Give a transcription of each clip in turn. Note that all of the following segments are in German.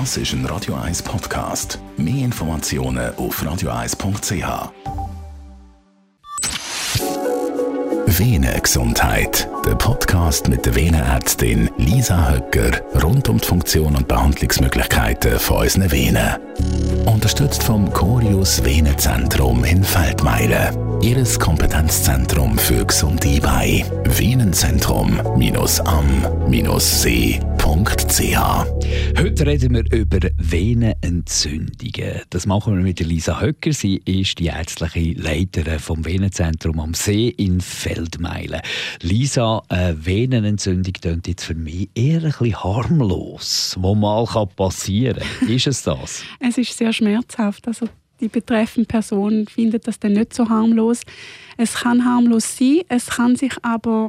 Das ist ein Radio 1 Podcast. Mehr Informationen auf radio1.ch. Venengesundheit. Der Podcast mit der Venenärztin Lisa Höcker rund um die Funktion und Behandlungsmöglichkeiten von unseren Venen. Unterstützt vom Corius Venenzentrum in Feldmeilen. Ihres Kompetenzzentrum für gesunde Beine. Venenzentrum-am-see www.venenentzündungen.ch. Heute reden wir über Venenentzündungen. Das machen wir mit Lisa Höcker. Sie ist die ärztliche Leiterin vom Venenzentrum am See in Feldmeilen. Lisa, eine Venenentzündung klingt jetzt für mich eher ein bisschen harmlos, was mal passieren kann. Ist es das? es ist sehr schmerzhaft. Also die betreffende Person findet das dann nicht so harmlos. Es kann harmlos sein, es kann sich aber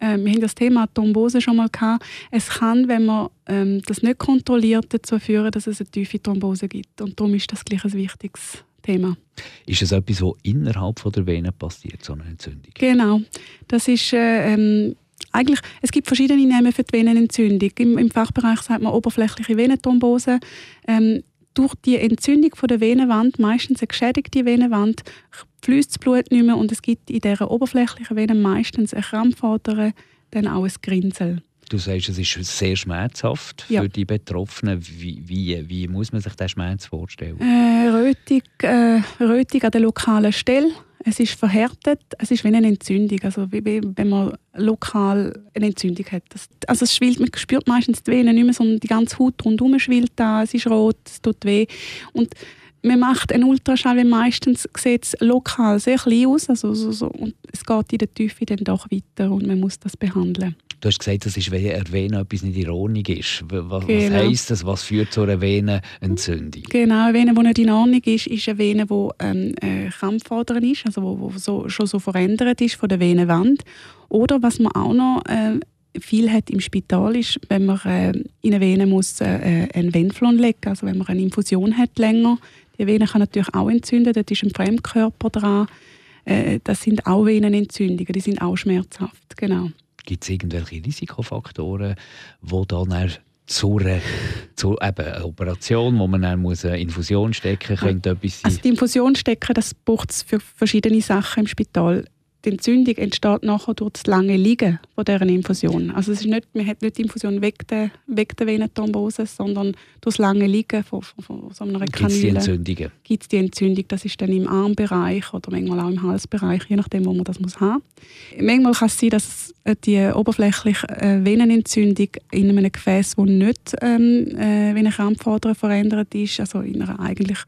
äh, wir haben das Thema Thrombose schon mal gehabt. Es kann, wenn man ähm, das nicht kontrolliert, dazu führen, dass es eine tiefe Thrombose gibt. Und darum ist das gleich ein wichtiges Thema. Ist es etwas, was innerhalb von der Vene passiert, so eine Entzündung? Genau. Das ist äh, ähm, eigentlich, es gibt verschiedene Namen für die Venenentzündung. Im, Im, Fachbereich sagt man oberflächliche Venenthrombose. Ähm, durch die Entzündung von der Venenwand, meistens eine geschädigte Venenwand, fließt das Blut nicht mehr und es gibt in dieser oberflächlichen Vene meistens eine Krampfader, dann auch ein Grinsel. Du sagst, es ist sehr schmerzhaft für die Betroffenen. Wie, wie, wie, muss man sich diesen Schmerz vorstellen? Äh, Rötung, äh, Rötung an der lokalen Stelle. Es ist verhärtet. Es ist wie eine Entzündung. Also wie, wie wenn man lokal eine Entzündung hat. Das, also es schwillt, man spürt meistens die Venen nicht mehr, sondern die ganze Haut rundherum schwillt da. Es ist rot, es tut weh. Und man macht einen Ultraschall, weil meistens sieht es lokal sehr klein aus. Also so, so, und es geht in der Tiefe dann doch weiter und man muss das behandeln. Du hast gesagt, das ist, wenn Vene etwas nicht Ordnung ist. Was, genau. heisst das? Was führt zu einer Venenentzündung? Genau, eine Vene, die nicht in Ordnung ist, ist eine Vene, die ähm, äh, Krampfader ist, also wo, wo so, schon so verändert ist von der Venenwand. Oder was man auch noch äh, viel hat im Spital ist, wenn man äh, in eine Vene muss äh, äh einen Venflon legen, also wenn man eine Infusion hat länger. Die Vene kann natürlich auch entzünden, dort ist ein Fremdkörper dran. Äh, das sind auch Venenentzündungen, die sind auch schmerzhaft, genau. Gibt es irgendwelche Risikofaktoren, die dann zur, zur eben einer Operation, wo man dann muss eine Infusion stecken muss, könnte etwas sein? Also die Infusion stecken, das braucht es für verschiedene Sachen im Spital die Entzündung entsteht nachher durch das lange Liegen von dieser Infusion. Also es ist nicht, man hat nicht die Infusion weg der, weg der Venenthrombose, sondern durch das lange Liegen von, von, von so einer Kanüle. Gibt es die Entzündungen? Gibt es die Entzündung, das ist dann im Armbereich oder manchmal auch im Halsbereich, je nachdem, wo man das muss haben. Manchmal kann es sein, dass die oberflächliche äh, Venenentzündung in einem Gefäß, das nicht ähm, äh, wie eine Krampfader verändert ist, also in einer eigentlich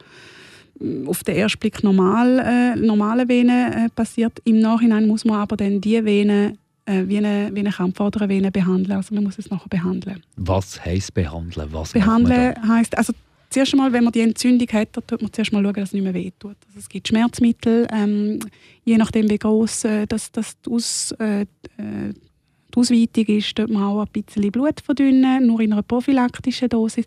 auf den ersten Blick normal, äh, normale Vene äh, passiert. Im Nachhinein muss man aber dann die Vene äh, wie eine, wie eine Krampfadervene behandeln. Also man muss es nachher behandeln. Was heisst behandeln? Was behandeln heisst, also zuerst einmal, wenn man die Entzündung hat, dann tut man zuerst mal schauen, dass es nicht mehr wehtut. Also es gibt Schmerzmittel, ähm, je nachdem wie groß äh, das, das die, Aus, äh, die Ausweitung ist, tut man auch ein bisschen Blut verdünnen, nur in einer prophylaktischen Dosis.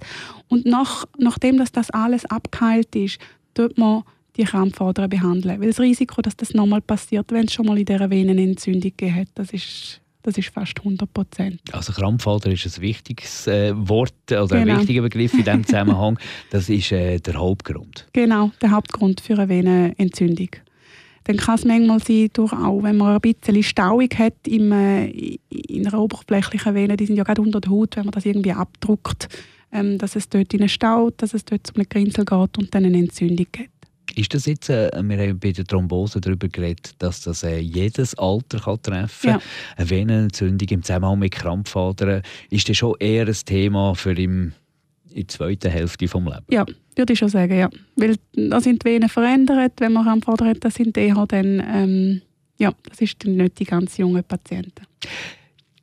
Und nach, nachdem dass das alles abgeheilt ist, tut man die Krampfadern behandeln. Weil das Risiko, dass das nochmal passiert, wenn es schon mal in dieser Venenentzündung gegeben hat, das ist, das ist fast 100 Prozent. Also Krampfader ist ein wichtiges äh, Wort oder genau. ein wichtiger Begriff in diesem Zusammenhang. das ist äh, der Hauptgrund. Genau, der Hauptgrund für eine Venenentzündung. Dann kann es manchmal sein, durch auch, wenn man ein bisschen Stauung hat im, äh, in einer oberflächlichen Vene, die sind ja gerade unter der Haut, wenn man das irgendwie abdruckt, ähm, dass es dort in staut, dass es dort zu einem Grinsel geht und dann eine Entzündung gibt. Ist das jetzt, äh, wir haben bei der Thrombose darüber geredet, dass das äh, jedes Alter kann treffen kann. Ja. Eine Venenentzündung im Zusammenhang mit Krampfadern ist das schon eher ein Thema für im, in der zweiten Hälfte des Lebens? Ja, würde ich schon sagen, ja. Weil da sind die Venen verändert, wenn man Krampfadern hat, das sind eher dann, ähm, ja, das ist dann nicht die ganz jungen Patienten.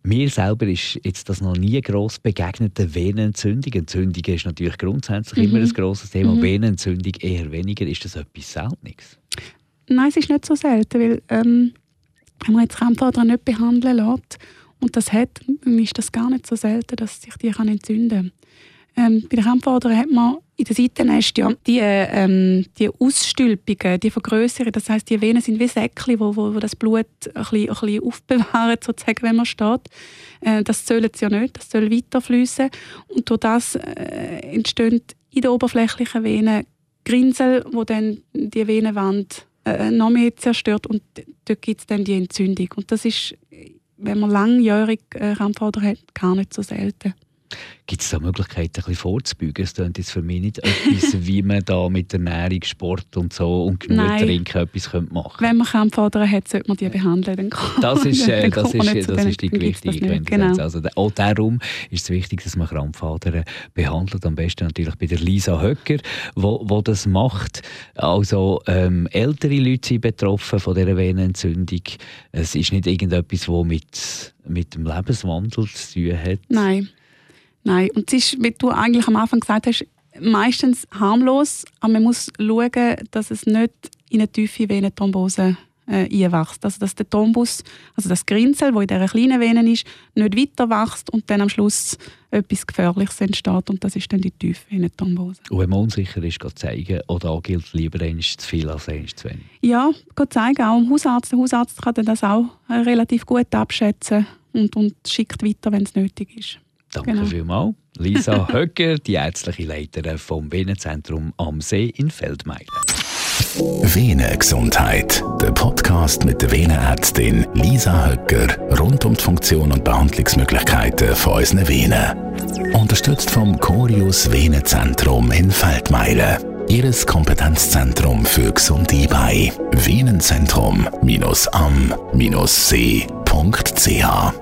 Mir selber ist jetzt das noch nie gross begegnet, eine Venenentzündung. Entzündung ist natürlich grundsätzlich mhm. immer ein grosses Thema. Mhm. Venenentzündung eher weniger. Ist das etwas Seltenes? Nein, es ist nicht so selten, weil ähm, wenn man jetzt Krampfader nicht behandeln lässt und das hat, ist das gar nicht so selten, dass sich die kann entzünden kann. Ähm, bei der Krampfader hat man in den Seitennästen, die, ähm, die Ausstülpungen, die Vergrößerungen, das heißt, die Venen sind wie Säckchen, wo, wo, wo das Blut ein bisschen, ein bisschen aufbewahren, sozusagen, wenn man steht. Äh, das soll es ja nicht, das soll weiterfließen und durch das äh, entstehen in der oberflächlichen Vene Grinsel, wo dann die Venenwand äh, noch mehr zerstört und dort gibt es dann die Entzündung. Und das ist, wenn man langjährig äh, Krampfader hat, gar nicht so selten. Gibt es da Möglichkeiten, ein bisschen vorzubeugen? Es klingt jetzt für mich nicht etwas, wie man da mit Ernährung, Sport und so und genug Nein. trinken etwas machen könnte. Wenn man Krampfadern hat, sollte man die behandeln. Dann das ist, äh, das ist, das ist die wichtige Quintessenz. Genau. Also, auch darum ist es wichtig, dass man Krampfadern behandelt. Am besten natürlich bei der Lisa Höcker, wo, wo das macht. Also ähm, ältere Leute sind betroffen von dieser Venenentzündung. Es ist nicht irgendetwas, das mit, mit dem Lebenswandel zu tun hat. Nein. Nein, und es ist, wie du eigentlich am Anfang gesagt hast, meistens harmlos, aber man muss schauen, dass es nicht in eine tiefe Venenthrombose äh, einwächst. Also dass der Thrombus, also das Grinsel, das in dieser kleinen Vene ist, nicht weiter wächst und dann am Schluss etwas Gefährliches entsteht und das ist dann die tiefe Venenthrombose. Und wenn man unsicher ist, geht zeigen oder auch gilt lieber eins zu viel als eins zu wenig? Ja, geht zeigen, auch dem Hausarzt. Der Hausarzt kann das auch äh, relativ gut abschätzen und, und schickt weiter, wenn es nötig ist. Danke genau. vielmals. Lisa Höcker, die ärztliche Leiterin vom Venenzentrum am See in Feldmeilen. Venengesundheit, der Podcast mit der Venenärztin Lisa Höcker rund um die Funktion und Behandlungsmöglichkeiten von unseren Venen. Unterstützt vom Corius Venenzentrum in Feldmeilen. Ihres Kompetenzzentrum für gesunde Beine. Venenzentrum-am-see.ch